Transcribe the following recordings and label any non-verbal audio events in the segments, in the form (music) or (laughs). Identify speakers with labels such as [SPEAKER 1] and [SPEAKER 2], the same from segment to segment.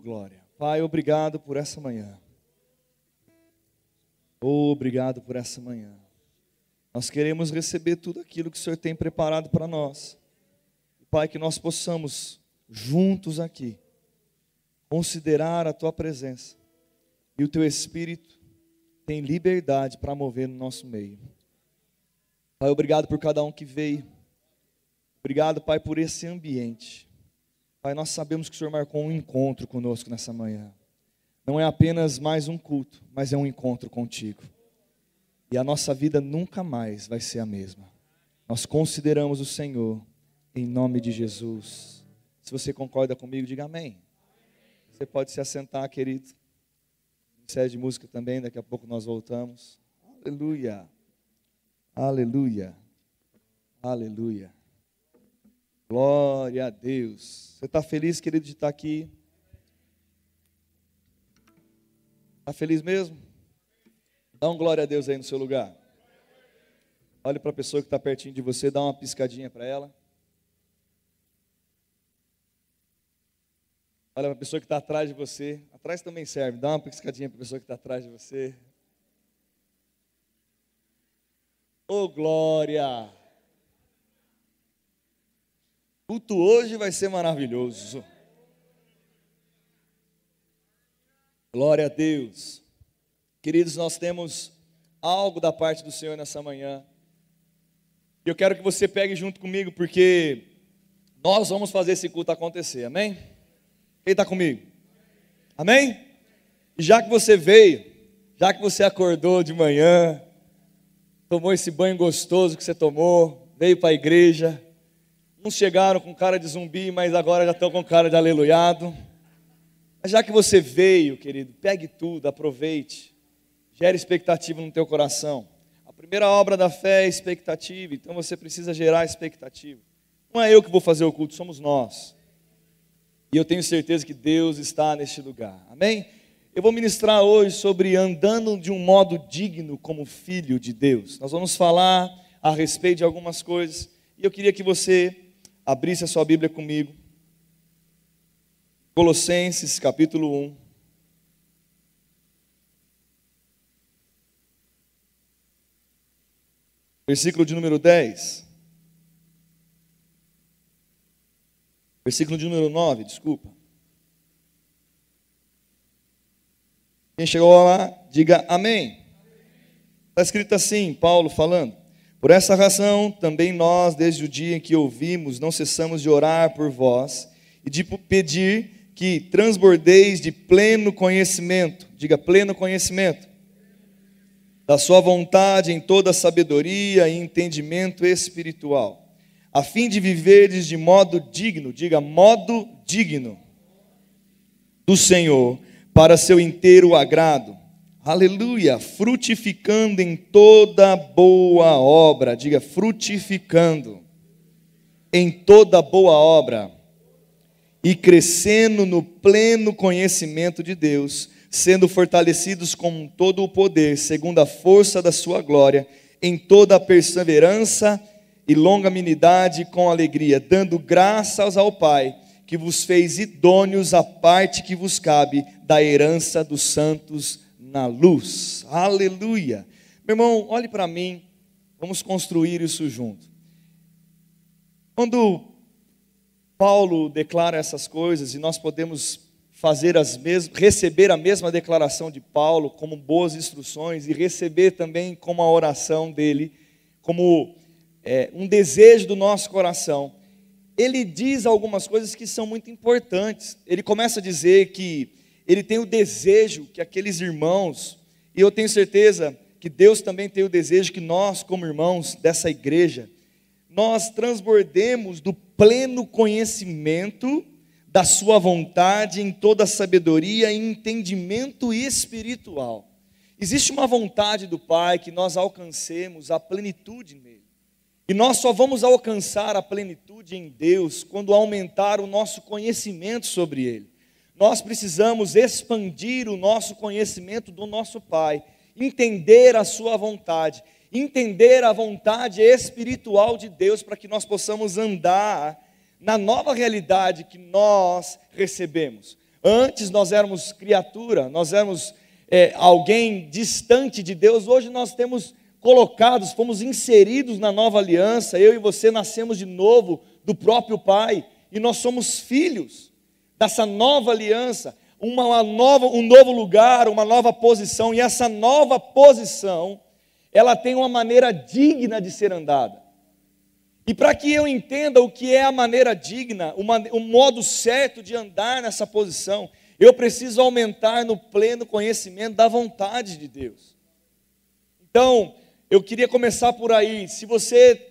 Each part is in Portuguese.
[SPEAKER 1] Glória. Pai, obrigado por essa manhã. Oh, obrigado por essa manhã. Nós queremos receber tudo aquilo que o Senhor tem preparado para nós. Pai, que nós possamos, juntos aqui, considerar a Tua presença. E o Teu Espírito tem liberdade para mover no nosso meio. Pai, obrigado por cada um que veio. Obrigado, Pai, por esse ambiente. Pai, nós sabemos que o Senhor marcou um encontro conosco nessa manhã. Não é apenas mais um culto, mas é um encontro contigo. E a nossa vida nunca mais vai ser a mesma. Nós consideramos o Senhor em nome de Jesus. Se você concorda comigo, diga amém. Você pode se assentar, querido. Série de música também, daqui a pouco nós voltamos. Aleluia. Aleluia. Aleluia. Glória a Deus. Você está feliz, querido, de estar aqui? Está feliz mesmo? Dá um glória a Deus aí no seu lugar. Olhe para a pessoa que está pertinho de você, dá uma piscadinha para ela. Olha para a pessoa que está atrás de você. Atrás também serve. Dá uma piscadinha para a pessoa que está atrás de você. Oh, glória! Culto hoje vai ser maravilhoso. Glória a Deus. Queridos, nós temos algo da parte do Senhor nessa manhã. E eu quero que você pegue junto comigo, porque nós vamos fazer esse culto acontecer, amém? Quem está comigo? Amém? E já que você veio, já que você acordou de manhã, tomou esse banho gostoso que você tomou, veio para a igreja, Uns chegaram com cara de zumbi, mas agora já estão com cara de aleluiado. Mas já que você veio, querido, pegue tudo, aproveite. Gere expectativa no teu coração. A primeira obra da fé é expectativa, então você precisa gerar expectativa. Não é eu que vou fazer o culto, somos nós. E eu tenho certeza que Deus está neste lugar. Amém? Eu vou ministrar hoje sobre andando de um modo digno como filho de Deus. Nós vamos falar a respeito de algumas coisas. E eu queria que você abrisse a sua Bíblia comigo. Colossenses capítulo 1. Versículo de número 10. Versículo de número 9, desculpa. Quem chegou lá, diga amém. Está escrito assim, Paulo falando. Por essa razão, também nós, desde o dia em que ouvimos, não cessamos de orar por vós e de pedir que transbordeis de pleno conhecimento, diga pleno conhecimento, da Sua vontade em toda sabedoria e entendimento espiritual, a fim de viveres de modo digno, diga modo digno, do Senhor, para seu inteiro agrado aleluia, frutificando em toda boa obra, diga frutificando em toda boa obra e crescendo no pleno conhecimento de Deus, sendo fortalecidos com todo o poder, segundo a força da sua glória, em toda a perseverança e longanimidade com alegria, dando graças ao Pai que vos fez idôneos à parte que vos cabe da herança dos santos na luz. Aleluia. Meu irmão, olhe para mim, vamos construir isso junto. Quando Paulo declara essas coisas e nós podemos fazer as mesmas, receber a mesma declaração de Paulo como boas instruções e receber também como a oração dele, como é, um desejo do nosso coração. Ele diz algumas coisas que são muito importantes. Ele começa a dizer que ele tem o desejo que aqueles irmãos, e eu tenho certeza que Deus também tem o desejo que nós, como irmãos dessa igreja, nós transbordemos do pleno conhecimento da Sua vontade em toda sabedoria e entendimento espiritual. Existe uma vontade do Pai que nós alcancemos a plenitude nele. E nós só vamos alcançar a plenitude em Deus quando aumentar o nosso conhecimento sobre Ele nós precisamos expandir o nosso conhecimento do nosso Pai, entender a Sua vontade, entender a vontade espiritual de Deus para que nós possamos andar na nova realidade que nós recebemos. Antes nós éramos criatura, nós éramos é, alguém distante de Deus, hoje nós temos colocados, fomos inseridos na nova aliança, eu e você nascemos de novo do próprio Pai, e nós somos filhos dessa nova aliança, uma nova, um novo lugar, uma nova posição, e essa nova posição, ela tem uma maneira digna de ser andada. E para que eu entenda o que é a maneira digna, o modo certo de andar nessa posição, eu preciso aumentar no pleno conhecimento da vontade de Deus. Então, eu queria começar por aí. Se você,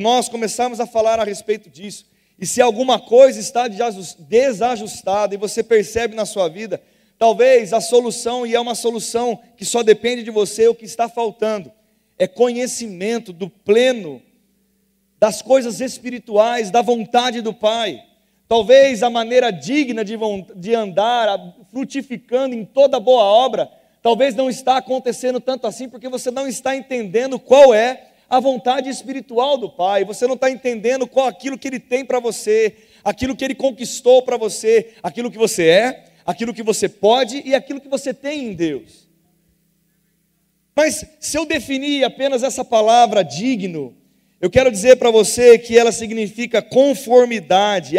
[SPEAKER 1] nós começarmos a falar a respeito disso, e se alguma coisa está desajustada e você percebe na sua vida, talvez a solução, e é uma solução que só depende de você, o que está faltando é conhecimento do pleno das coisas espirituais, da vontade do Pai. Talvez a maneira digna de, de andar, frutificando em toda boa obra, talvez não está acontecendo tanto assim, porque você não está entendendo qual é a vontade espiritual do Pai, você não está entendendo qual aquilo que Ele tem para você, aquilo que Ele conquistou para você, aquilo que você é, aquilo que você pode e aquilo que você tem em Deus. Mas se eu definir apenas essa palavra digno, eu quero dizer para você que ela significa conformidade,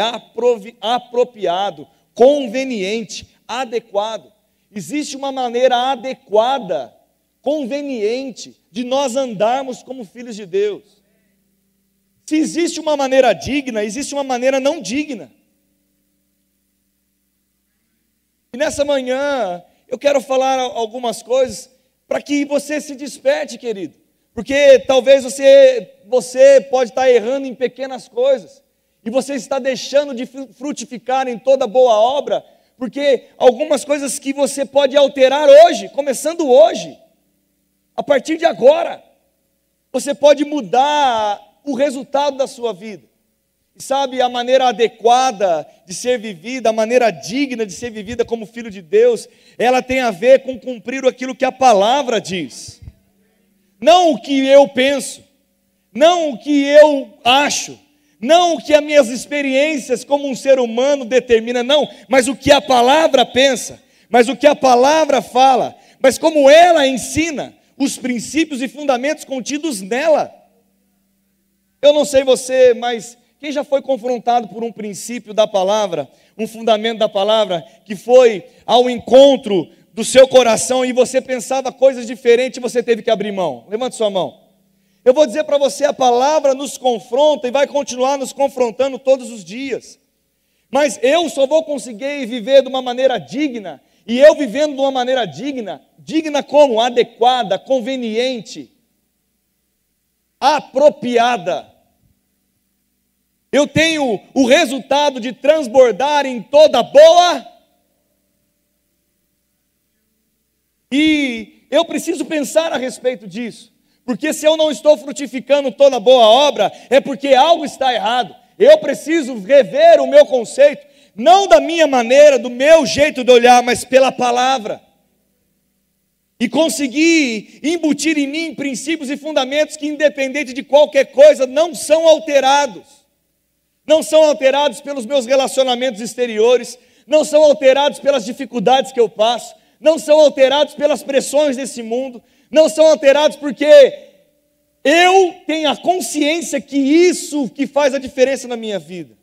[SPEAKER 1] apropriado, conveniente, adequado. Existe uma maneira adequada, conveniente, de nós andarmos como filhos de Deus. Se existe uma maneira digna, existe uma maneira não digna. E nessa manhã, eu quero falar algumas coisas para que você se desperte, querido. Porque talvez você, você pode estar errando em pequenas coisas, e você está deixando de frutificar em toda boa obra, porque algumas coisas que você pode alterar hoje, começando hoje, a partir de agora, você pode mudar o resultado da sua vida. E sabe, a maneira adequada de ser vivida, a maneira digna de ser vivida como filho de Deus, ela tem a ver com cumprir aquilo que a palavra diz não o que eu penso, não o que eu acho, não o que as minhas experiências como um ser humano determina, não, mas o que a palavra pensa, mas o que a palavra fala, mas como ela ensina os princípios e fundamentos contidos nela. Eu não sei você, mas quem já foi confrontado por um princípio da palavra, um fundamento da palavra, que foi ao encontro do seu coração e você pensava coisas diferentes e você teve que abrir mão? Levante sua mão. Eu vou dizer para você: a palavra nos confronta e vai continuar nos confrontando todos os dias. Mas eu só vou conseguir viver de uma maneira digna, e eu vivendo de uma maneira digna, digna como? Adequada, conveniente, apropriada. Eu tenho o resultado de transbordar em toda boa E eu preciso pensar a respeito disso, porque se eu não estou frutificando toda boa obra, é porque algo está errado. Eu preciso rever o meu conceito, não da minha maneira, do meu jeito de olhar, mas pela palavra. E conseguir embutir em mim princípios e fundamentos que, independente de qualquer coisa, não são alterados. Não são alterados pelos meus relacionamentos exteriores, não são alterados pelas dificuldades que eu passo, não são alterados pelas pressões desse mundo, não são alterados porque eu tenho a consciência que isso que faz a diferença na minha vida.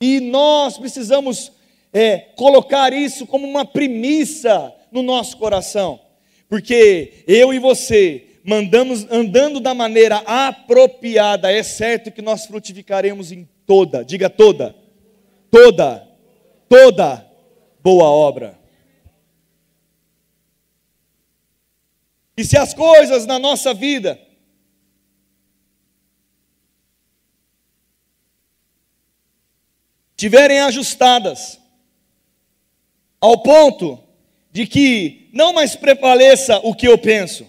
[SPEAKER 1] E nós precisamos é, colocar isso como uma premissa no nosso coração, porque eu e você mandamos andando da maneira apropriada, é certo que nós frutificaremos em toda, diga toda, toda, toda boa obra. E se as coisas na nossa vida tiverem ajustadas ao ponto de que não mais prevaleça o que eu penso,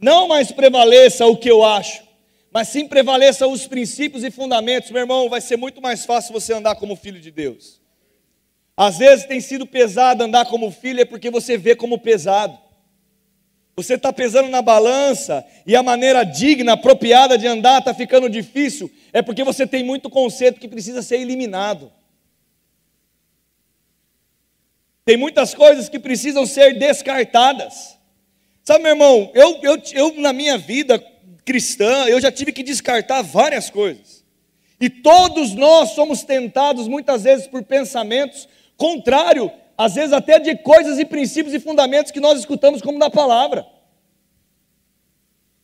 [SPEAKER 1] não mais prevaleça o que eu acho, mas sim prevaleça os princípios e fundamentos, meu irmão, vai ser muito mais fácil você andar como filho de Deus. Às vezes tem sido pesado andar como filho, é porque você vê como pesado. Você está pesando na balança e a maneira digna, apropriada de andar está ficando difícil, é porque você tem muito conceito que precisa ser eliminado. Tem muitas coisas que precisam ser descartadas. Sabe, meu irmão, eu, eu, eu na minha vida cristã, eu já tive que descartar várias coisas. E todos nós somos tentados muitas vezes por pensamentos contrários, às vezes até de coisas e princípios e fundamentos que nós escutamos como da palavra.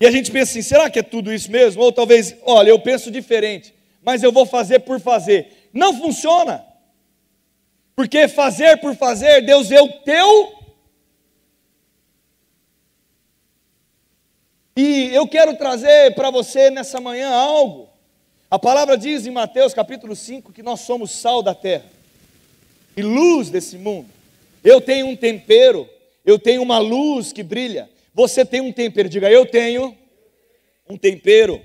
[SPEAKER 1] E a gente pensa assim: será que é tudo isso mesmo? Ou talvez, olha, eu penso diferente, mas eu vou fazer por fazer. Não funciona. Porque fazer por fazer, Deus vê o teu. E eu quero trazer para você nessa manhã algo. A palavra diz em Mateus capítulo 5 que nós somos sal da terra e luz desse mundo. Eu tenho um tempero, eu tenho uma luz que brilha. Você tem um tempero, diga eu tenho um tempero.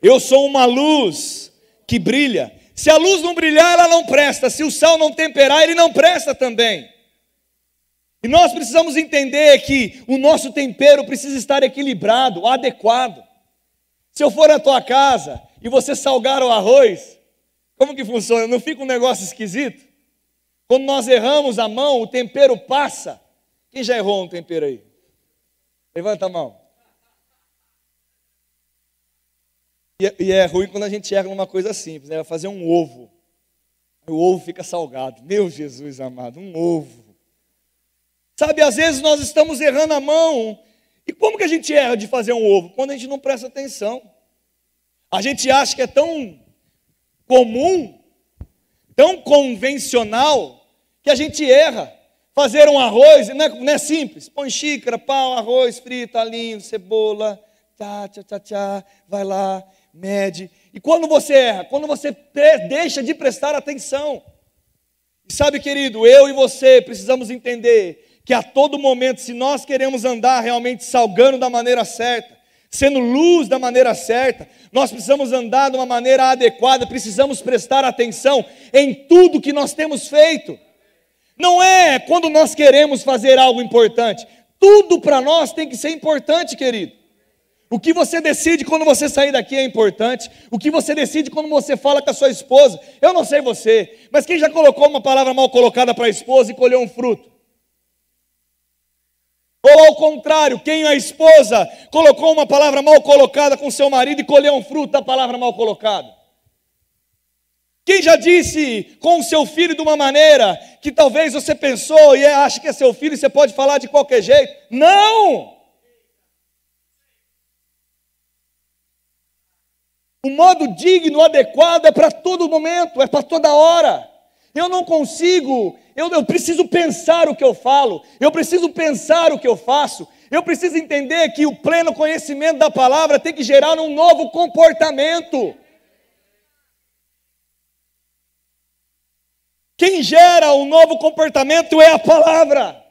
[SPEAKER 1] Eu sou uma luz que brilha. Se a luz não brilhar, ela não presta. Se o sal não temperar, ele não presta também. E nós precisamos entender que o nosso tempero precisa estar equilibrado, adequado. Se eu for à tua casa e você salgar o arroz, como que funciona? Não fica um negócio esquisito? Quando nós erramos a mão, o tempero passa. Quem já errou um tempero aí? Levanta a mão. E, e é ruim quando a gente erra numa coisa simples, né? Fazer um ovo. O ovo fica salgado. Meu Jesus amado, um ovo. Sabe, às vezes nós estamos errando a mão. E como que a gente erra de fazer um ovo? Quando a gente não presta atenção. A gente acha que é tão comum, tão convencional, que a gente erra. Fazer um arroz não é, não é simples. Põe xícara, pau, arroz, frito, alinho, cebola, tá, tchá, tchá, tchá, vai lá, mede. E quando você erra? Quando você deixa de prestar atenção. E sabe, querido, eu e você precisamos entender que a todo momento, se nós queremos andar realmente salgando da maneira certa, sendo luz da maneira certa, nós precisamos andar de uma maneira adequada, precisamos prestar atenção em tudo que nós temos feito. Não é quando nós queremos fazer algo importante, tudo para nós tem que ser importante, querido. O que você decide quando você sair daqui é importante. O que você decide quando você fala com a sua esposa. Eu não sei você, mas quem já colocou uma palavra mal colocada para a esposa e colheu um fruto? Ou ao contrário, quem a esposa colocou uma palavra mal colocada com seu marido e colheu um fruto da palavra mal colocada? Quem já disse com o seu filho de uma maneira que talvez você pensou e acha que é seu filho e você pode falar de qualquer jeito? Não! O modo digno, adequado é para todo momento, é para toda hora. Eu não consigo, eu, eu preciso pensar o que eu falo, eu preciso pensar o que eu faço, eu preciso entender que o pleno conhecimento da palavra tem que gerar um novo comportamento. Quem gera um novo comportamento é a palavra.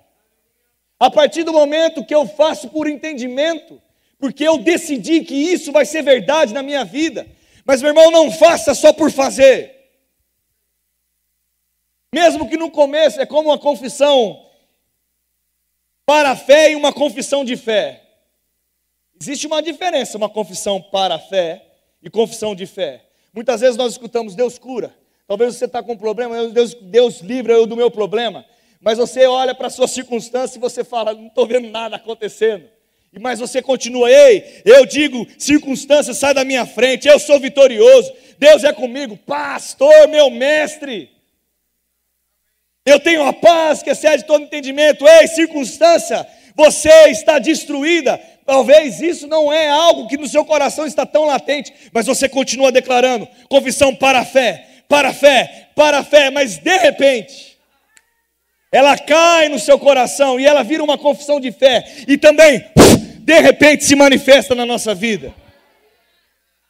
[SPEAKER 1] A partir do momento que eu faço por entendimento, porque eu decidi que isso vai ser verdade na minha vida. Mas, meu irmão, não faça só por fazer. Mesmo que no começo é como uma confissão para a fé e uma confissão de fé. Existe uma diferença, uma confissão para a fé e confissão de fé. Muitas vezes nós escutamos Deus cura. Talvez você está com um problema, Deus, Deus livra eu do meu problema. Mas você olha para a sua circunstância e você fala, não estou vendo nada acontecendo. Mas você continua, ei, eu digo, circunstâncias, sai da minha frente, eu sou vitorioso, Deus é comigo, pastor, meu mestre. Eu tenho a paz que excede todo entendimento. Ei, circunstância, você está destruída. Talvez isso não é algo que no seu coração está tão latente, mas você continua declarando confissão para a fé, para a fé, para a fé, mas de repente, ela cai no seu coração e ela vira uma confissão de fé, e também de repente se manifesta na nossa vida.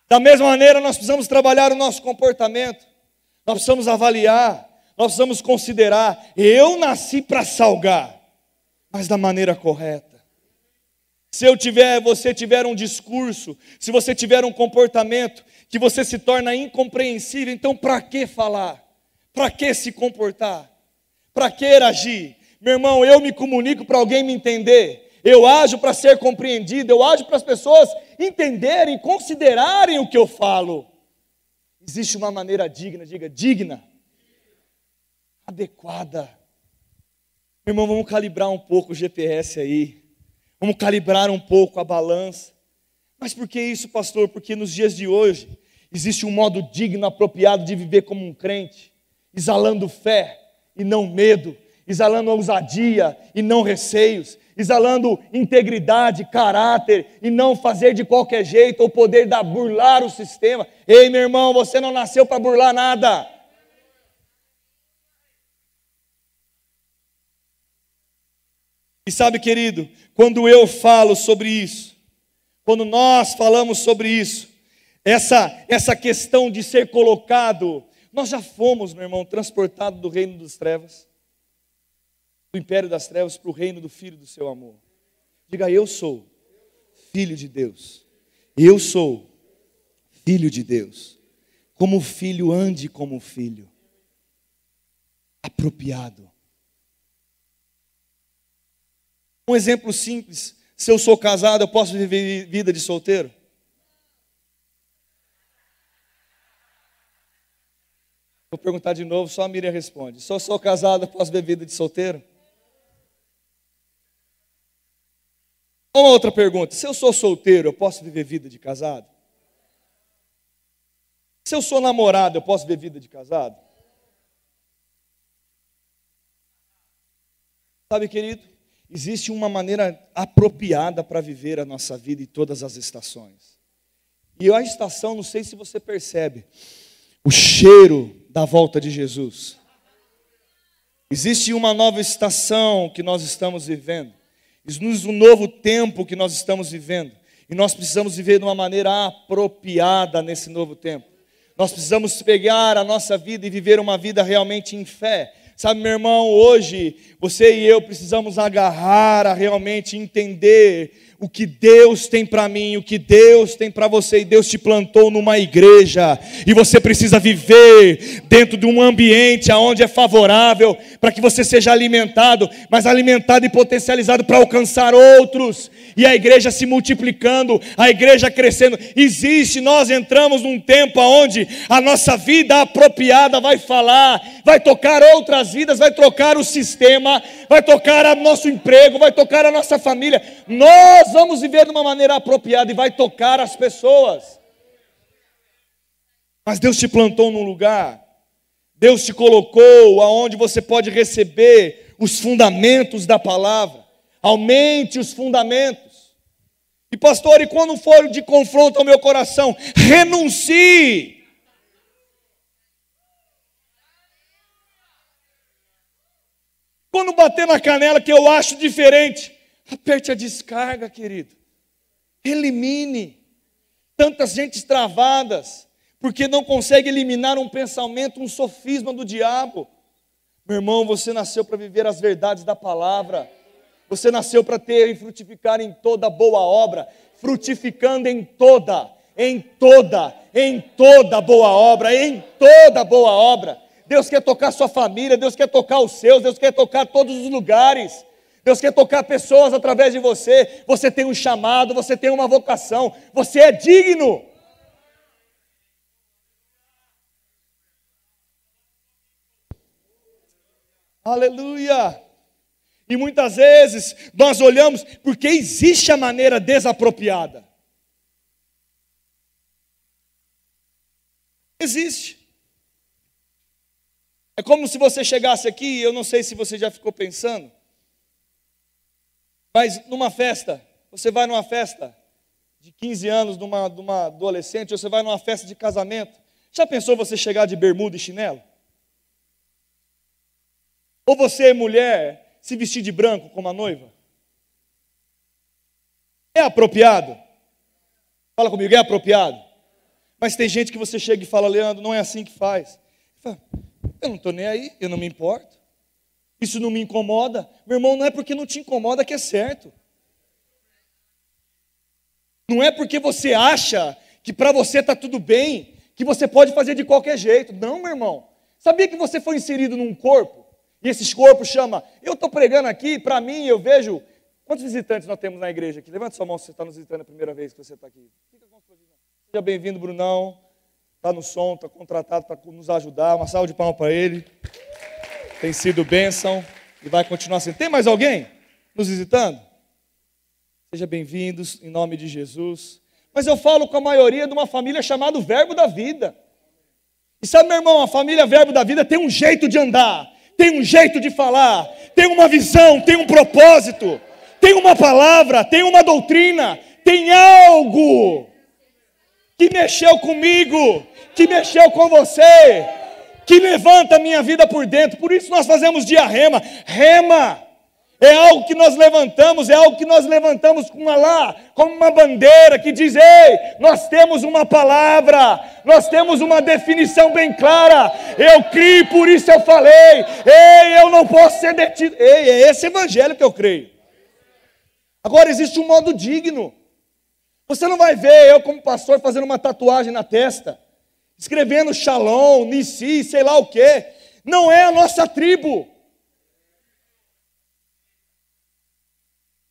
[SPEAKER 1] Da mesma maneira, nós precisamos trabalhar o nosso comportamento, nós precisamos avaliar, nós precisamos considerar. Eu nasci para salgar, mas da maneira correta. Se eu tiver, você tiver um discurso, se você tiver um comportamento que você se torna incompreensível, então para que falar? Para que se comportar? Para que agir? Meu irmão, eu me comunico para alguém me entender eu ajo para ser compreendido, eu ajo para as pessoas entenderem, considerarem o que eu falo. Existe uma maneira digna, diga digna, adequada. Irmão, vamos calibrar um pouco o GPS aí. Vamos calibrar um pouco a balança. Mas por que isso, pastor? Porque nos dias de hoje existe um modo digno, apropriado de viver como um crente, exalando fé e não medo, exalando ousadia e não receios, exalando integridade, caráter e não fazer de qualquer jeito ou poder dar burlar o sistema. Ei, meu irmão, você não nasceu para burlar nada. E sabe, querido, quando eu falo sobre isso, quando nós falamos sobre isso, essa, essa questão de ser colocado, nós já fomos, meu irmão, transportados do reino das trevas, do império das trevas para o reino do Filho do seu amor. Diga, eu sou filho de Deus. Eu sou filho de Deus. Como filho, ande como filho. Apropriado. Um exemplo simples: se eu sou casado, eu posso viver vida de solteiro? Vou perguntar de novo, só a Miriam responde. Eu sou casado, eu posso vida de solteiro? Uma outra pergunta: se eu sou solteiro, eu posso viver vida de casado? Se eu sou namorado, eu posso viver vida de casado? Sabe, querido? existe uma maneira apropriada para viver a nossa vida em todas as estações. E a estação, não sei se você percebe, o cheiro da volta de Jesus. Existe uma nova estação que nós estamos vivendo, existe um novo tempo que nós estamos vivendo, e nós precisamos viver de uma maneira apropriada nesse novo tempo. Nós precisamos pegar a nossa vida e viver uma vida realmente em fé, Sabe, meu irmão, hoje você e eu precisamos agarrar a realmente entender o que Deus tem para mim, o que Deus tem para você, e Deus te plantou numa igreja, e você precisa viver dentro de um ambiente onde é favorável para que você seja alimentado, mas alimentado e potencializado para alcançar outros, e a igreja se multiplicando, a igreja crescendo. Existe, nós entramos num tempo onde a nossa vida apropriada vai falar, vai tocar outras vidas, vai trocar o sistema, vai tocar o nosso emprego, vai tocar a nossa família. Nós nós vamos viver de uma maneira apropriada e vai tocar as pessoas. Mas Deus te plantou num lugar, Deus te colocou aonde você pode receber os fundamentos da palavra. Aumente os fundamentos. E pastor, e quando for de confronto ao meu coração, renuncie. Quando bater na canela que eu acho diferente, Aperte a descarga, querido. Elimine. Tantas gentes travadas, porque não consegue eliminar um pensamento, um sofisma do diabo. Meu irmão, você nasceu para viver as verdades da palavra. Você nasceu para ter e frutificar em toda boa obra, frutificando em toda, em toda, em toda boa obra, em toda boa obra. Deus quer tocar sua família, Deus quer tocar os seus, Deus quer tocar todos os lugares. Deus quer tocar pessoas através de você. Você tem um chamado, você tem uma vocação, você é digno. Aleluia! E muitas vezes nós olhamos porque existe a maneira desapropriada. Existe. É como se você chegasse aqui, eu não sei se você já ficou pensando, mas numa festa, você vai numa festa de 15 anos de uma, de uma adolescente, ou você vai numa festa de casamento. Já pensou você chegar de bermuda e chinelo? Ou você, mulher, se vestir de branco como a noiva? É apropriado? Fala comigo, é apropriado? Mas tem gente que você chega e fala, Leandro, não é assim que faz. Eu não estou nem aí, eu não me importo. Isso não me incomoda. Meu irmão, não é porque não te incomoda que é certo. Não é porque você acha que para você está tudo bem, que você pode fazer de qualquer jeito. Não, meu irmão. Sabia que você foi inserido num corpo? E esses corpos chama. Eu estou pregando aqui, para mim, eu vejo. Quantos visitantes nós temos na igreja aqui? Levanta sua mão se você está nos visitando a primeira vez que você está aqui. Seja bem-vindo, Brunão. Está no som, está contratado para nos ajudar. Uma salva de palmas para ele tem sido bênção. E vai continuar sendo. Tem mais alguém nos visitando? Seja bem-vindos em nome de Jesus. Mas eu falo com a maioria de uma família chamada Verbo da Vida. E sabe, meu irmão, a família Verbo da Vida tem um jeito de andar, tem um jeito de falar, tem uma visão, tem um propósito, tem uma palavra, tem uma doutrina, tem algo que mexeu comigo, que mexeu com você, que levanta a minha vida por dentro. Por isso nós fazemos dia rema. Rema é algo que nós levantamos, é algo que nós levantamos com uma lá, como uma bandeira que diz: ei, nós temos uma palavra, nós temos uma definição bem clara. Eu criei, por isso eu falei. Ei, eu não posso ser detido. Ei, é esse evangelho que eu creio. Agora existe um modo digno. Você não vai ver eu, como pastor, fazendo uma tatuagem na testa, escrevendo Shalom, Nissi, sei lá o quê. Não é a nossa tribo.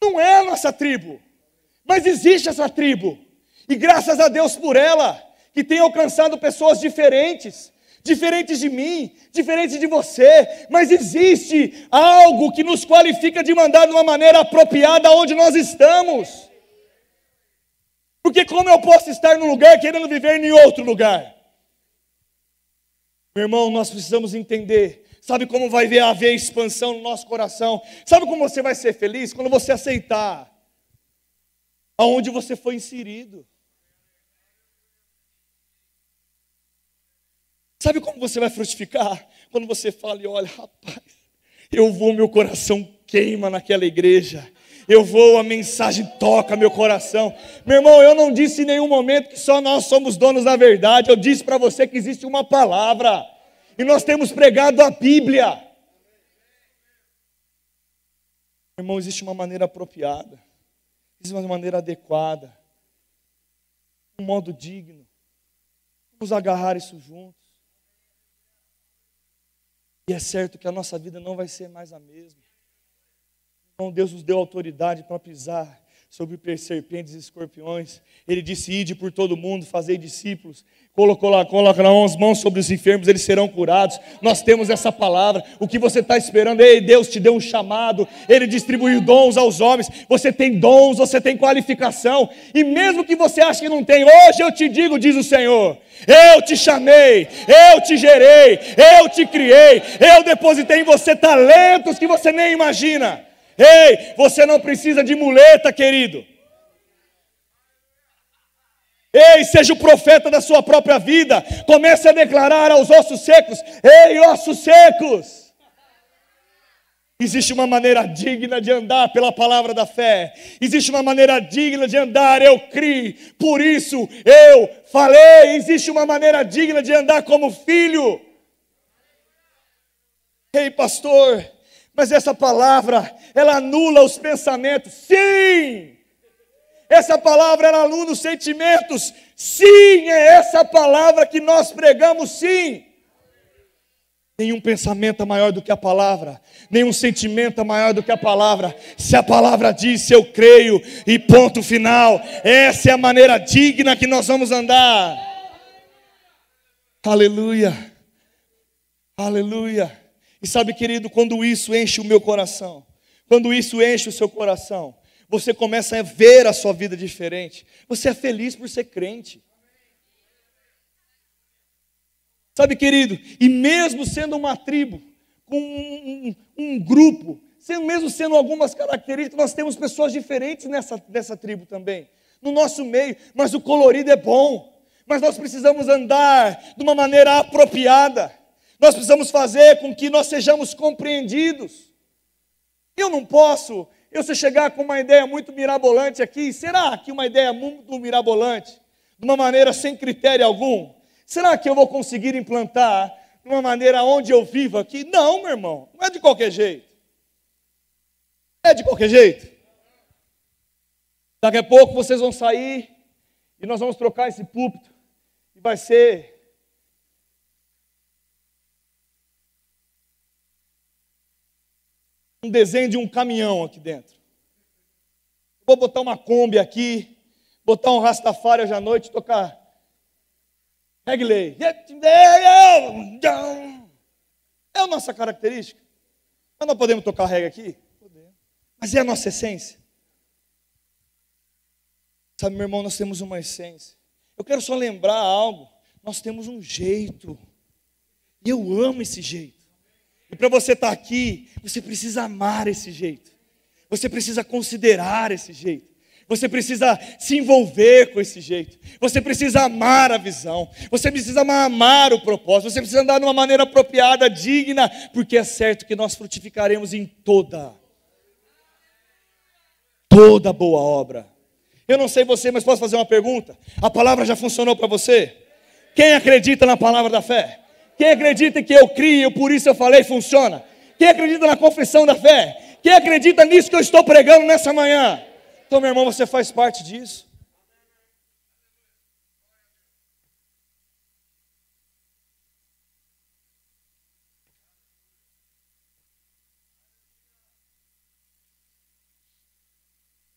[SPEAKER 1] Não é a nossa tribo, mas existe essa tribo, e graças a Deus por ela, que tem alcançado pessoas diferentes, diferentes de mim, diferentes de você, mas existe algo que nos qualifica de mandar de uma maneira apropriada onde nós estamos. Porque como eu posso estar num lugar querendo viver em outro lugar? Meu irmão, nós precisamos entender Sabe como vai haver expansão no nosso coração? Sabe como você vai ser feliz? Quando você aceitar aonde você foi inserido. Sabe como você vai frutificar? Quando você fala e olha, rapaz, eu vou, meu coração queima naquela igreja. Eu vou, a mensagem toca meu coração. Meu irmão, eu não disse em nenhum momento que só nós somos donos da verdade. Eu disse para você que existe uma palavra e nós temos pregado a Bíblia. Irmão, existe uma maneira apropriada, existe uma maneira adequada, um modo digno. Vamos agarrar isso juntos. E é certo que a nossa vida não vai ser mais a mesma. Então Deus nos deu autoridade para pisar sobre serpentes e escorpiões. Ele disse: Ide por todo mundo, fazei discípulos. Colocou lá, coloca lá as mãos sobre os enfermos, eles serão curados. Nós temos essa palavra. O que você está esperando? Ei, Deus te deu um chamado, Ele distribuiu dons aos homens. Você tem dons, você tem qualificação. E mesmo que você ache que não tem, hoje eu te digo, diz o Senhor. Eu te chamei, eu te gerei, eu te criei, eu depositei em você talentos que você nem imagina. Ei, você não precisa de muleta, querido. Ei, seja o profeta da sua própria vida. Comece a declarar aos ossos secos: Ei, ossos secos. Existe uma maneira digna de andar pela palavra da fé. Existe uma maneira digna de andar, eu criei, por isso eu falei. Existe uma maneira digna de andar como filho. Ei, pastor, mas essa palavra, ela anula os pensamentos. Sim! Essa palavra ela anula os sentimentos. Sim, é essa palavra que nós pregamos, sim. Nenhum pensamento é maior do que a palavra, nenhum sentimento é maior do que a palavra. Se a palavra diz, eu creio, e ponto final. Essa é a maneira digna que nós vamos andar. Aleluia, aleluia. E sabe, querido, quando isso enche o meu coração, quando isso enche o seu coração, você começa a ver a sua vida diferente. Você é feliz por ser crente. Sabe, querido, e mesmo sendo uma tribo, com um, um, um grupo, mesmo sendo algumas características, nós temos pessoas diferentes nessa, nessa tribo também, no nosso meio, mas o colorido é bom, mas nós precisamos andar de uma maneira apropriada. Nós precisamos fazer com que nós sejamos compreendidos. Eu não posso, eu se chegar com uma ideia muito mirabolante aqui, será que uma ideia muito mirabolante, de uma maneira sem critério algum, será que eu vou conseguir implantar de uma maneira onde eu vivo aqui? Não, meu irmão, não é de qualquer jeito. É de qualquer jeito. Daqui a pouco vocês vão sair e nós vamos trocar esse púlpito e vai ser um desenho de um caminhão aqui dentro. Vou botar uma Kombi aqui, botar um Rastafari hoje à noite, tocar Regley. É a nossa característica. Nós podemos tocar regra aqui? Mas é a nossa essência. Sabe, meu irmão, nós temos uma essência. Eu quero só lembrar algo. Nós temos um jeito. E eu amo esse jeito. E para você estar tá aqui, você precisa amar esse jeito. Você precisa considerar esse jeito. Você precisa se envolver com esse jeito. Você precisa amar a visão. Você precisa amar o propósito. Você precisa andar de uma maneira apropriada, digna, porque é certo que nós frutificaremos em toda toda boa obra. Eu não sei você, mas posso fazer uma pergunta? A palavra já funcionou para você? Quem acredita na palavra da fé? Quem acredita que eu crio, por isso eu falei, funciona? Quem acredita na confissão da fé? Quem acredita nisso que eu estou pregando nessa manhã? Então, meu irmão, você faz parte disso.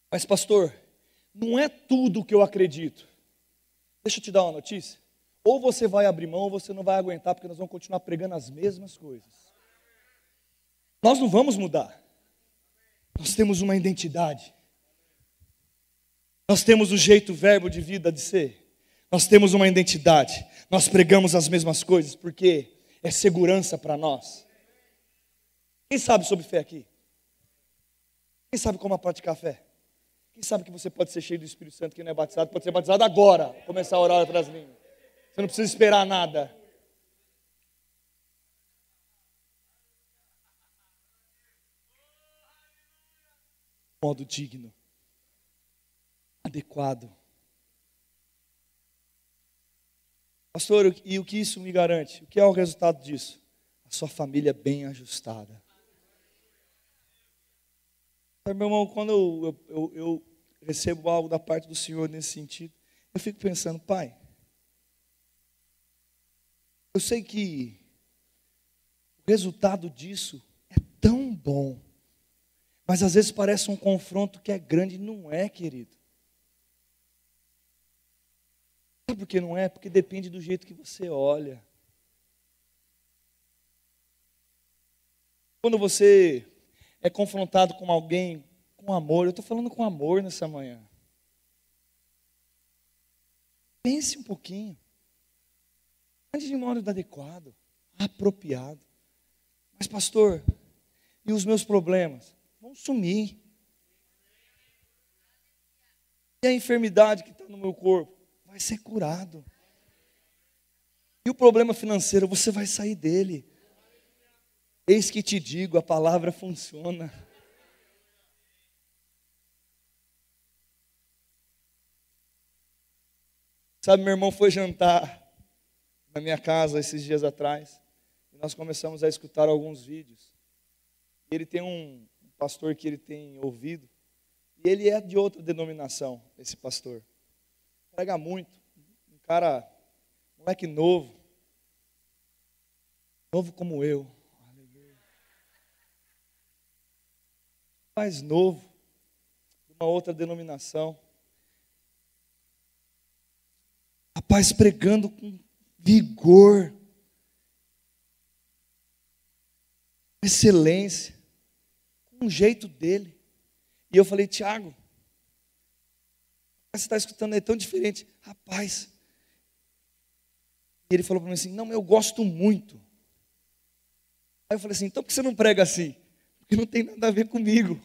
[SPEAKER 1] Mas, pastor, não é tudo o que eu acredito. Deixa eu te dar uma notícia. Ou você vai abrir mão, ou você não vai aguentar, porque nós vamos continuar pregando as mesmas coisas. Nós não vamos mudar. Nós temos uma identidade. Nós temos o jeito, verbo de vida de ser. Nós temos uma identidade. Nós pregamos as mesmas coisas, porque é segurança para nós. Quem sabe sobre fé aqui? Quem sabe como praticar fé? Quem sabe que você pode ser cheio do Espírito Santo, que não é batizado, pode ser batizado agora, começar a orar outras línguas. Você não precisa esperar nada. Modo digno, adequado. Pastor, e o que isso me garante? O que é o resultado disso? A sua família bem ajustada. Meu irmão, quando eu, eu, eu, recebo algo da parte do Senhor nesse sentido, eu fico pensando, Pai, eu sei que o resultado disso é tão bom, mas às vezes parece um confronto que é grande, não é, querido. Sabe por que não é? Porque depende do jeito que você olha. Quando você é confrontado com alguém com amor. Eu estou falando com amor nessa manhã. Pense um pouquinho. Ande de modo adequado, apropriado. Mas, pastor, e os meus problemas? Vão sumir. E a enfermidade que está no meu corpo? Vai ser curado. E o problema financeiro? Você vai sair dele. Eis que te digo, a palavra funciona. Sabe, meu irmão foi jantar na minha casa esses dias atrás. E nós começamos a escutar alguns vídeos. Ele tem um pastor que ele tem ouvido. E ele é de outra denominação, esse pastor. Prega muito. Um cara, moleque novo. Novo como eu. Mais novo. De uma outra denominação. Rapaz, pregando com vigor, excelência, com um jeito dele. E eu falei, Tiago, você está escutando é tão diferente. Rapaz. E ele falou para mim assim: Não, eu gosto muito. Aí eu falei assim: Então por que você não prega assim? Porque não tem nada a ver comigo.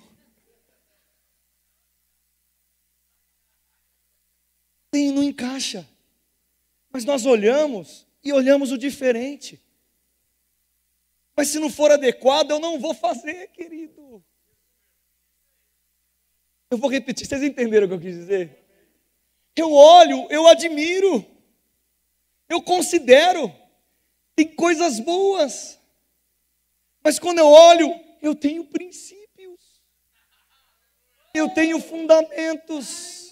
[SPEAKER 1] Tem, não encaixa. Mas nós olhamos e olhamos o diferente. Mas se não for adequado, eu não vou fazer, querido. Eu vou repetir, vocês entenderam o que eu quis dizer? Eu olho, eu admiro, eu considero, tem coisas boas, mas quando eu olho, eu tenho princípios, eu tenho fundamentos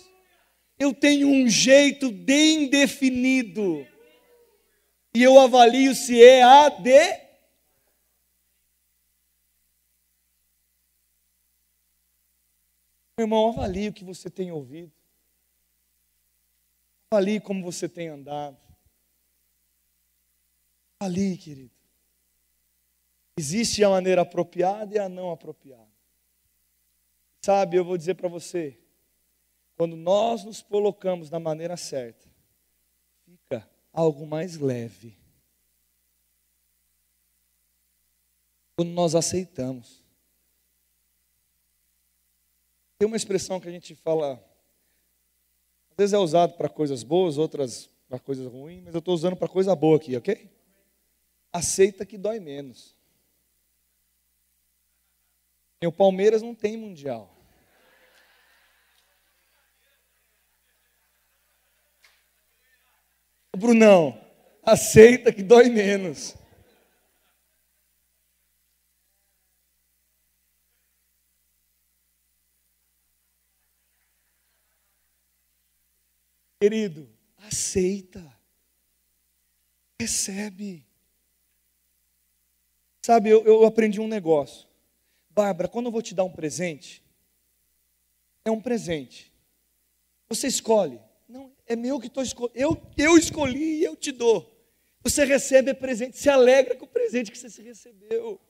[SPEAKER 1] eu tenho um jeito bem definido. E eu avalio se é a de. Meu irmão, avalie o que você tem ouvido. Avalie como você tem andado. Avalie, querido. Existe a maneira apropriada e a não apropriada. Sabe, eu vou dizer para você, quando nós nos colocamos na maneira certa, fica algo mais leve. Quando nós aceitamos. Tem uma expressão que a gente fala, às vezes é usado para coisas boas, outras para coisas ruins, mas eu estou usando para coisa boa aqui, ok? Aceita que dói menos. E o Palmeiras não tem mundial. Brunão, aceita que dói menos. Querido, aceita, recebe. Sabe, eu, eu aprendi um negócio. Bárbara, quando eu vou te dar um presente, é um presente. Você escolhe. É meu que estou escolhendo. Eu, eu escolhi e eu te dou. Você recebe presente, se alegra com o presente que você se recebeu.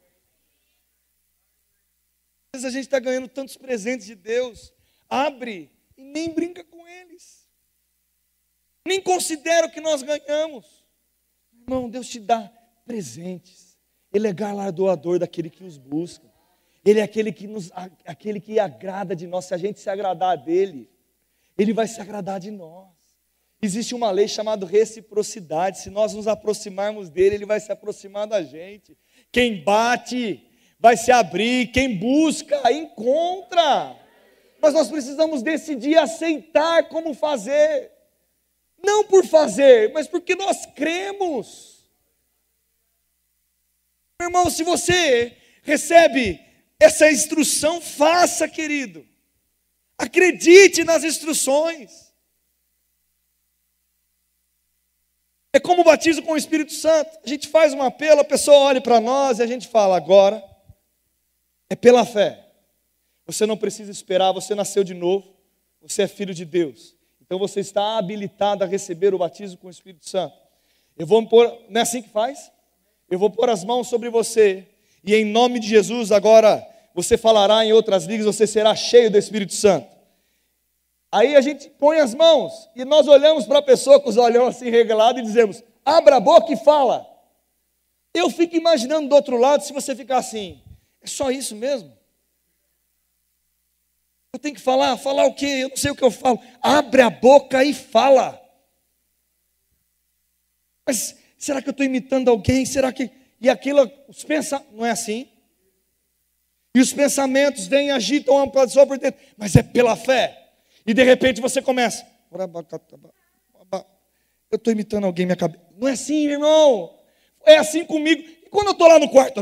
[SPEAKER 1] Às vezes a gente está ganhando tantos presentes de Deus, abre e nem brinca com eles. Nem considera o que nós ganhamos. Irmão, Deus te dá presentes. Ele é galardoador daquele que os busca. Ele é aquele que, nos, aquele que agrada de nós. Se a gente se agradar dele, ele vai se agradar de nós. Existe uma lei chamada reciprocidade. Se nós nos aproximarmos dele, ele vai se aproximar da gente. Quem bate vai se abrir, quem busca encontra. Mas nós precisamos decidir aceitar como fazer. Não por fazer, mas porque nós cremos. Irmão, se você recebe essa instrução, faça, querido. Acredite nas instruções. É como o batismo com o Espírito Santo. A gente faz um apelo, a pessoa olha para nós e a gente fala: agora é pela fé. Você não precisa esperar, você nasceu de novo, você é filho de Deus. Então você está habilitado a receber o batismo com o Espírito Santo. Eu vou pôr, não é assim que faz? Eu vou pôr as mãos sobre você e em nome de Jesus agora você falará em outras línguas, você será cheio do Espírito Santo. Aí a gente põe as mãos e nós olhamos para a pessoa com os olhos assim regalados e dizemos: abra a boca e fala. Eu fico imaginando do outro lado se você ficar assim: é só isso mesmo? Eu tenho que falar, falar o quê? Eu não sei o que eu falo. Abre a boca e fala. Mas será que eu estou imitando alguém? Será que. E aquilo, os pensa, não é assim? E os pensamentos vêm e agitam a pessoa por dentro, mas é pela fé. E de repente você começa. Eu estou imitando alguém minha cabeça. Não é assim, irmão. É assim comigo. E quando eu estou lá no quarto,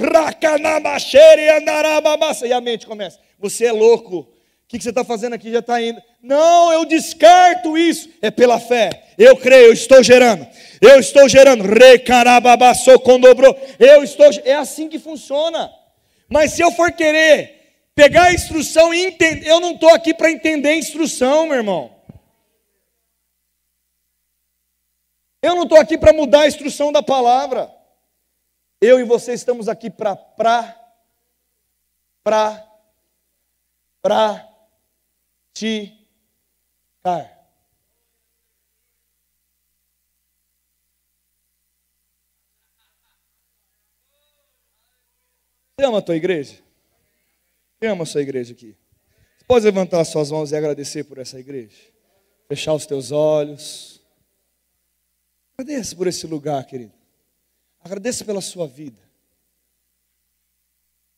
[SPEAKER 1] e a mente começa. Você é louco. O que, você está fazendo aqui? Já está indo. Não, eu descarto isso. É pela fé. Eu creio, eu estou gerando. Eu estou gerando. Eu estou. É assim que funciona. Mas se eu for querer pegar a instrução e entender, eu não estou aqui para entender a instrução, meu irmão. Eu não estou aqui para mudar a instrução da palavra. Eu e você estamos aqui para pra, pra, praticar. Você ama a tua igreja? Ama a sua igreja aqui? Você pode levantar as suas mãos e agradecer por essa igreja? Fechar os teus olhos. Agradeça por esse lugar, querido. Agradeça pela sua vida.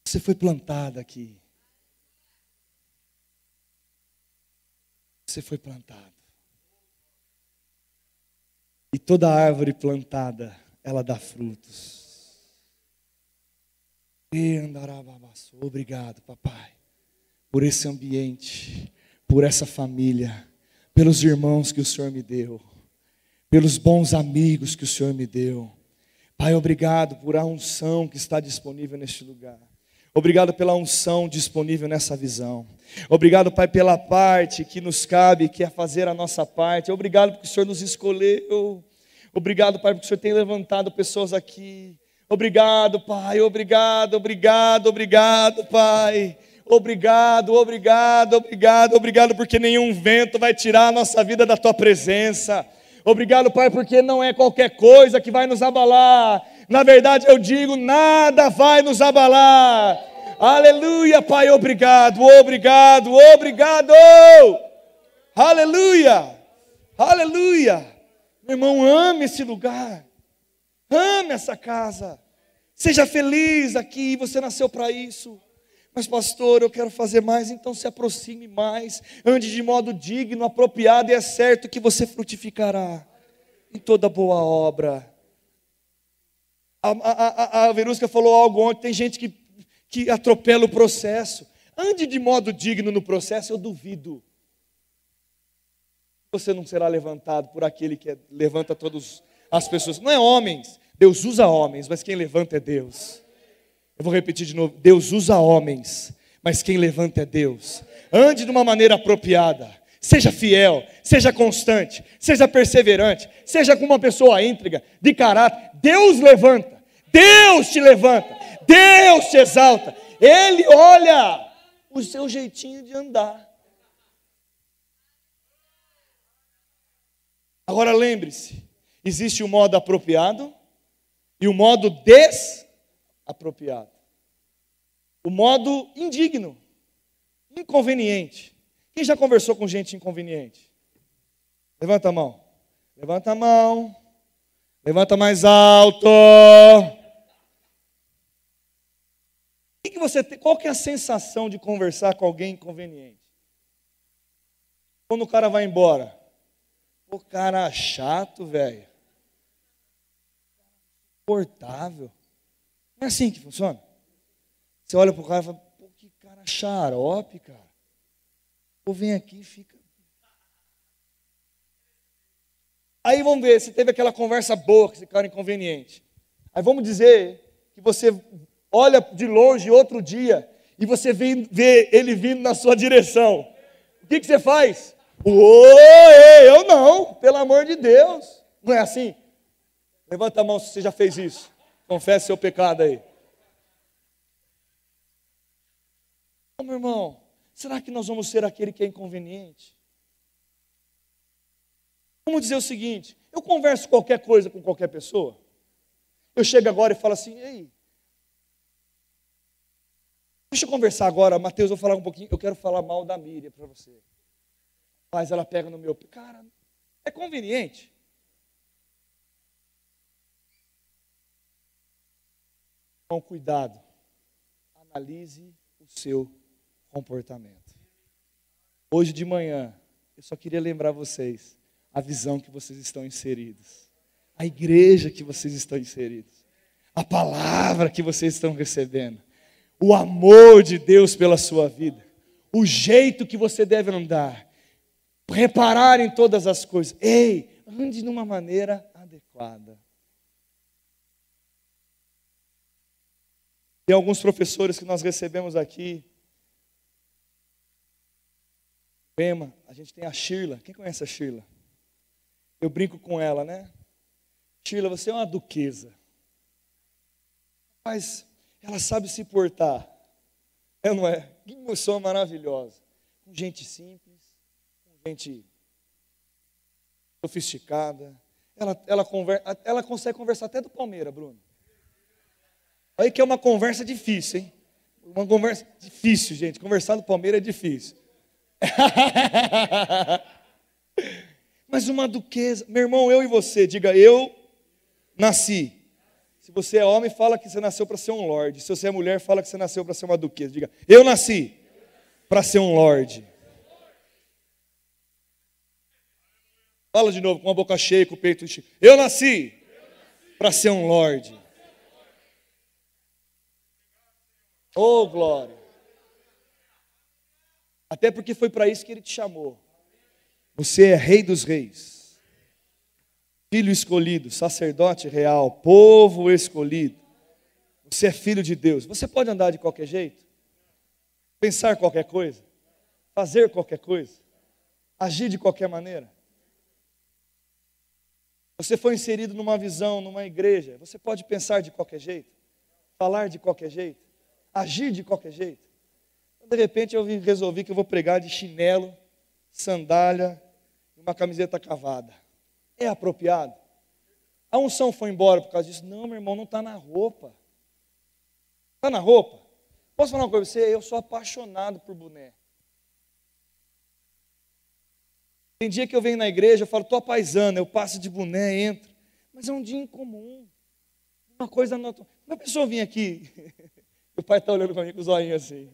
[SPEAKER 1] Você foi plantada aqui. Você foi plantado. E toda árvore plantada, ela dá frutos. Obrigado, papai, por esse ambiente, por essa família, pelos irmãos que o Senhor me deu, pelos bons amigos que o Senhor me deu. Pai, obrigado por a unção que está disponível neste lugar. Obrigado pela unção disponível nessa visão. Obrigado, Pai, pela parte que nos cabe, que é fazer a nossa parte. Obrigado porque o Senhor nos escolheu. Obrigado, Pai, porque o Senhor tem levantado pessoas aqui Obrigado, Pai. Obrigado, obrigado, obrigado, Pai. Obrigado, obrigado, obrigado, obrigado, porque nenhum vento vai tirar a nossa vida da tua presença. Obrigado, Pai, porque não é qualquer coisa que vai nos abalar. Na verdade, eu digo, nada vai nos abalar. Aleluia, Pai, obrigado, obrigado, obrigado. Aleluia, aleluia. Meu irmão, ame esse lugar, ame essa casa. Seja feliz aqui, você nasceu para isso. Mas, pastor, eu quero fazer mais, então se aproxime mais, ande de modo digno, apropriado, e é certo que você frutificará em toda boa obra. A, a, a, a Verusca falou algo ontem: tem gente que, que atropela o processo. Ande de modo digno no processo, eu duvido. Você não será levantado por aquele que é, levanta todas as pessoas. Não é homens, Deus usa homens, mas quem levanta é Deus. Eu vou repetir de novo: Deus usa homens, mas quem levanta é Deus. Ande de uma maneira apropriada. Seja fiel, seja constante, seja perseverante, seja com uma pessoa íntegra, de caráter. Deus levanta, Deus te levanta, Deus te exalta. Ele olha o seu jeitinho de andar. Agora lembre-se: existe o modo apropriado e o modo des apropriado. O modo indigno, inconveniente. Quem já conversou com gente inconveniente? Levanta a mão. Levanta a mão. Levanta mais alto. O que você tem, qual que é a sensação de conversar com alguém inconveniente? Quando o cara vai embora. O cara chato, velho. Portável. Não é assim que funciona. Você olha para o cara e fala, pô, que cara xarope, cara. Ou vem aqui e fica. Aí vamos ver se teve aquela conversa boa com esse cara inconveniente. Aí vamos dizer que você olha de longe outro dia e você vê, vê ele vindo na sua direção. O que, que você faz? Oi, eu não, pelo amor de Deus. Não é assim? Levanta a mão se você já fez isso. Confesse seu pecado aí. Oh, meu irmão, será que nós vamos ser aquele que é inconveniente? Vamos dizer o seguinte: eu converso qualquer coisa com qualquer pessoa. Eu chego agora e falo assim: ei, deixa eu conversar agora, Mateus, eu vou falar um pouquinho. Eu quero falar mal da Miriam para você. Mas ela pega no meu. Cara, é conveniente. Com cuidado, analise o seu comportamento. Hoje de manhã, eu só queria lembrar vocês a visão que vocês estão inseridos, a igreja que vocês estão inseridos, a palavra que vocês estão recebendo, o amor de Deus pela sua vida, o jeito que você deve andar, reparar em todas as coisas. Ei, ande de uma maneira adequada. Tem alguns professores que nós recebemos aqui. Pema, a gente tem a Shirla. Quem conhece a Shirla? Eu brinco com ela, né? Shirla, você é uma duquesa. Mas ela sabe se portar. É, não é? Que emoção maravilhosa. Com gente simples, com gente sofisticada. Ela, ela, ela consegue conversar até do Palmeiras, Bruno. Aí que é uma conversa difícil, hein? Uma conversa difícil, gente. Conversar no Palmeiras é difícil. (laughs) Mas uma duquesa. Meu irmão, eu e você, diga eu nasci. Se você é homem, fala que você nasceu para ser um lorde. Se você é mulher, fala que você nasceu para ser uma duquesa. Diga, eu nasci para ser um lorde. Fala de novo, com a boca cheia, com o peito cheio. Eu nasci para ser um lorde. Oh, glória. Até porque foi para isso que ele te chamou. Você é rei dos reis, filho escolhido, sacerdote real, povo escolhido. Você é filho de Deus. Você pode andar de qualquer jeito, pensar qualquer coisa, fazer qualquer coisa, agir de qualquer maneira. Você foi inserido numa visão, numa igreja. Você pode pensar de qualquer jeito, falar de qualquer jeito, agir de qualquer jeito. Então, de repente eu resolvi que eu vou pregar de chinelo, sandália e uma camiseta cavada. É apropriado? A unção foi embora por causa disso? Não, meu irmão, não está na roupa. Está na roupa? Posso falar uma coisa para você? Eu sou apaixonado por boné. Tem dia que eu venho na igreja, eu falo, estou apaisando, eu passo de boné, entro. Mas é um dia incomum. Uma coisa não. Uma pessoa vinha aqui, (laughs) o pai está olhando para mim com os olhinhos assim.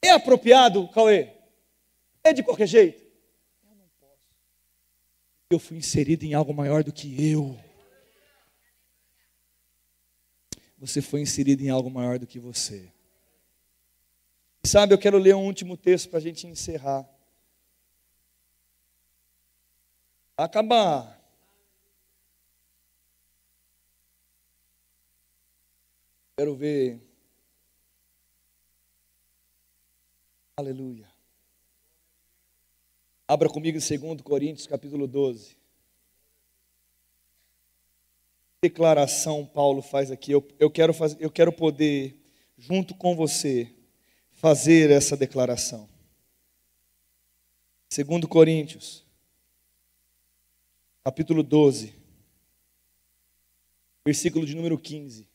[SPEAKER 1] É apropriado, Cauê? É de qualquer jeito? Eu não posso. Eu fui inserido em algo maior do que eu. Você foi inserido em algo maior do que você. Sabe, eu quero ler um último texto para a gente encerrar. Acabar. Quero ver. Aleluia. Abra comigo em 2 Coríntios, capítulo 12. Declaração Paulo faz aqui. Eu, eu, quero, fazer, eu quero poder, junto com você, fazer essa declaração. Segundo Coríntios, capítulo 12, versículo de número 15.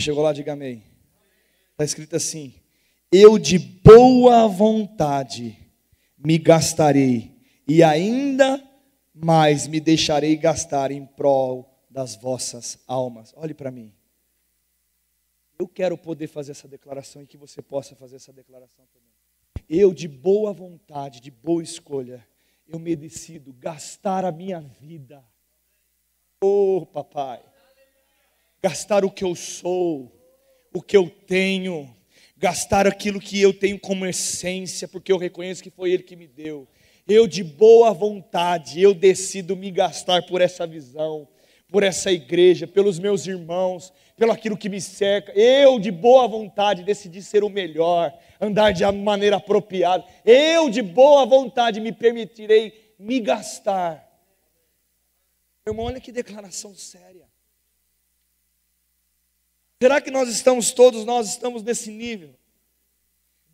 [SPEAKER 1] Chegou lá, diga amém. Está escrito assim: Eu de boa vontade me gastarei, e ainda mais me deixarei gastar em prol das vossas almas. Olhe para mim. Eu quero poder fazer essa declaração e que você possa fazer essa declaração também. Eu, de boa vontade, de boa escolha, eu me decido gastar a minha vida. Oh, papai. Gastar o que eu sou, o que eu tenho, gastar aquilo que eu tenho como essência, porque eu reconheço que foi Ele que me deu. Eu, de boa vontade, eu decido me gastar por essa visão por essa igreja, pelos meus irmãos, pelo aquilo que me cerca. Eu, de boa vontade, decidi ser o melhor, andar de maneira apropriada. Eu, de boa vontade, me permitirei me gastar. Irmão, olha que declaração séria. Será que nós estamos todos, nós estamos nesse nível?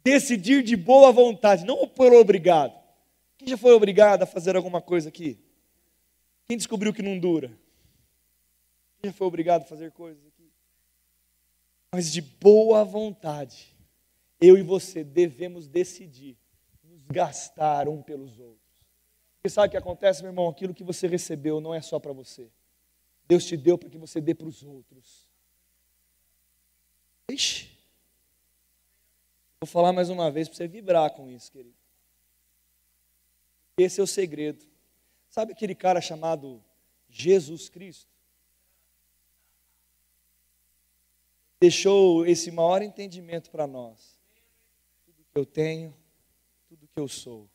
[SPEAKER 1] Decidir de boa vontade, não por obrigado. Quem já foi obrigado a fazer alguma coisa aqui? Quem descobriu que não dura? já foi obrigado a fazer coisas aqui. Mas de boa vontade, eu e você devemos decidir nos gastar um pelos outros. Porque sabe o que acontece, meu irmão? Aquilo que você recebeu não é só para você. Deus te deu para que você dê para os outros. Ixi. Vou falar mais uma vez para você vibrar com isso, querido. Esse é o segredo. Sabe aquele cara chamado Jesus Cristo? deixou esse maior entendimento para nós. Tudo que eu tenho, tudo que eu sou,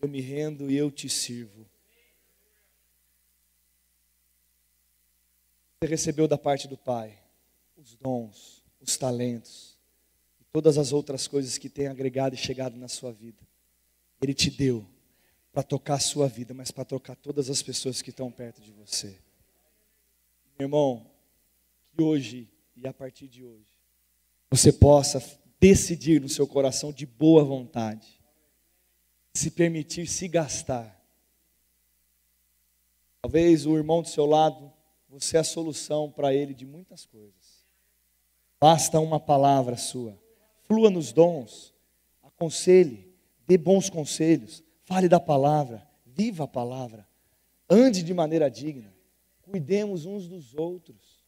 [SPEAKER 1] eu me rendo e eu te sirvo. Você recebeu da parte do Pai os dons, os talentos e todas as outras coisas que tem agregado e chegado na sua vida. Ele te deu para tocar a sua vida, mas para tocar todas as pessoas que estão perto de você. Meu irmão, que hoje e a partir de hoje você possa decidir no seu coração de boa vontade, se permitir se gastar. Talvez o irmão do seu lado, você é a solução para ele de muitas coisas. Basta uma palavra sua. Flua nos dons, aconselhe, dê bons conselhos, fale da palavra, viva a palavra, ande de maneira digna, cuidemos uns dos outros.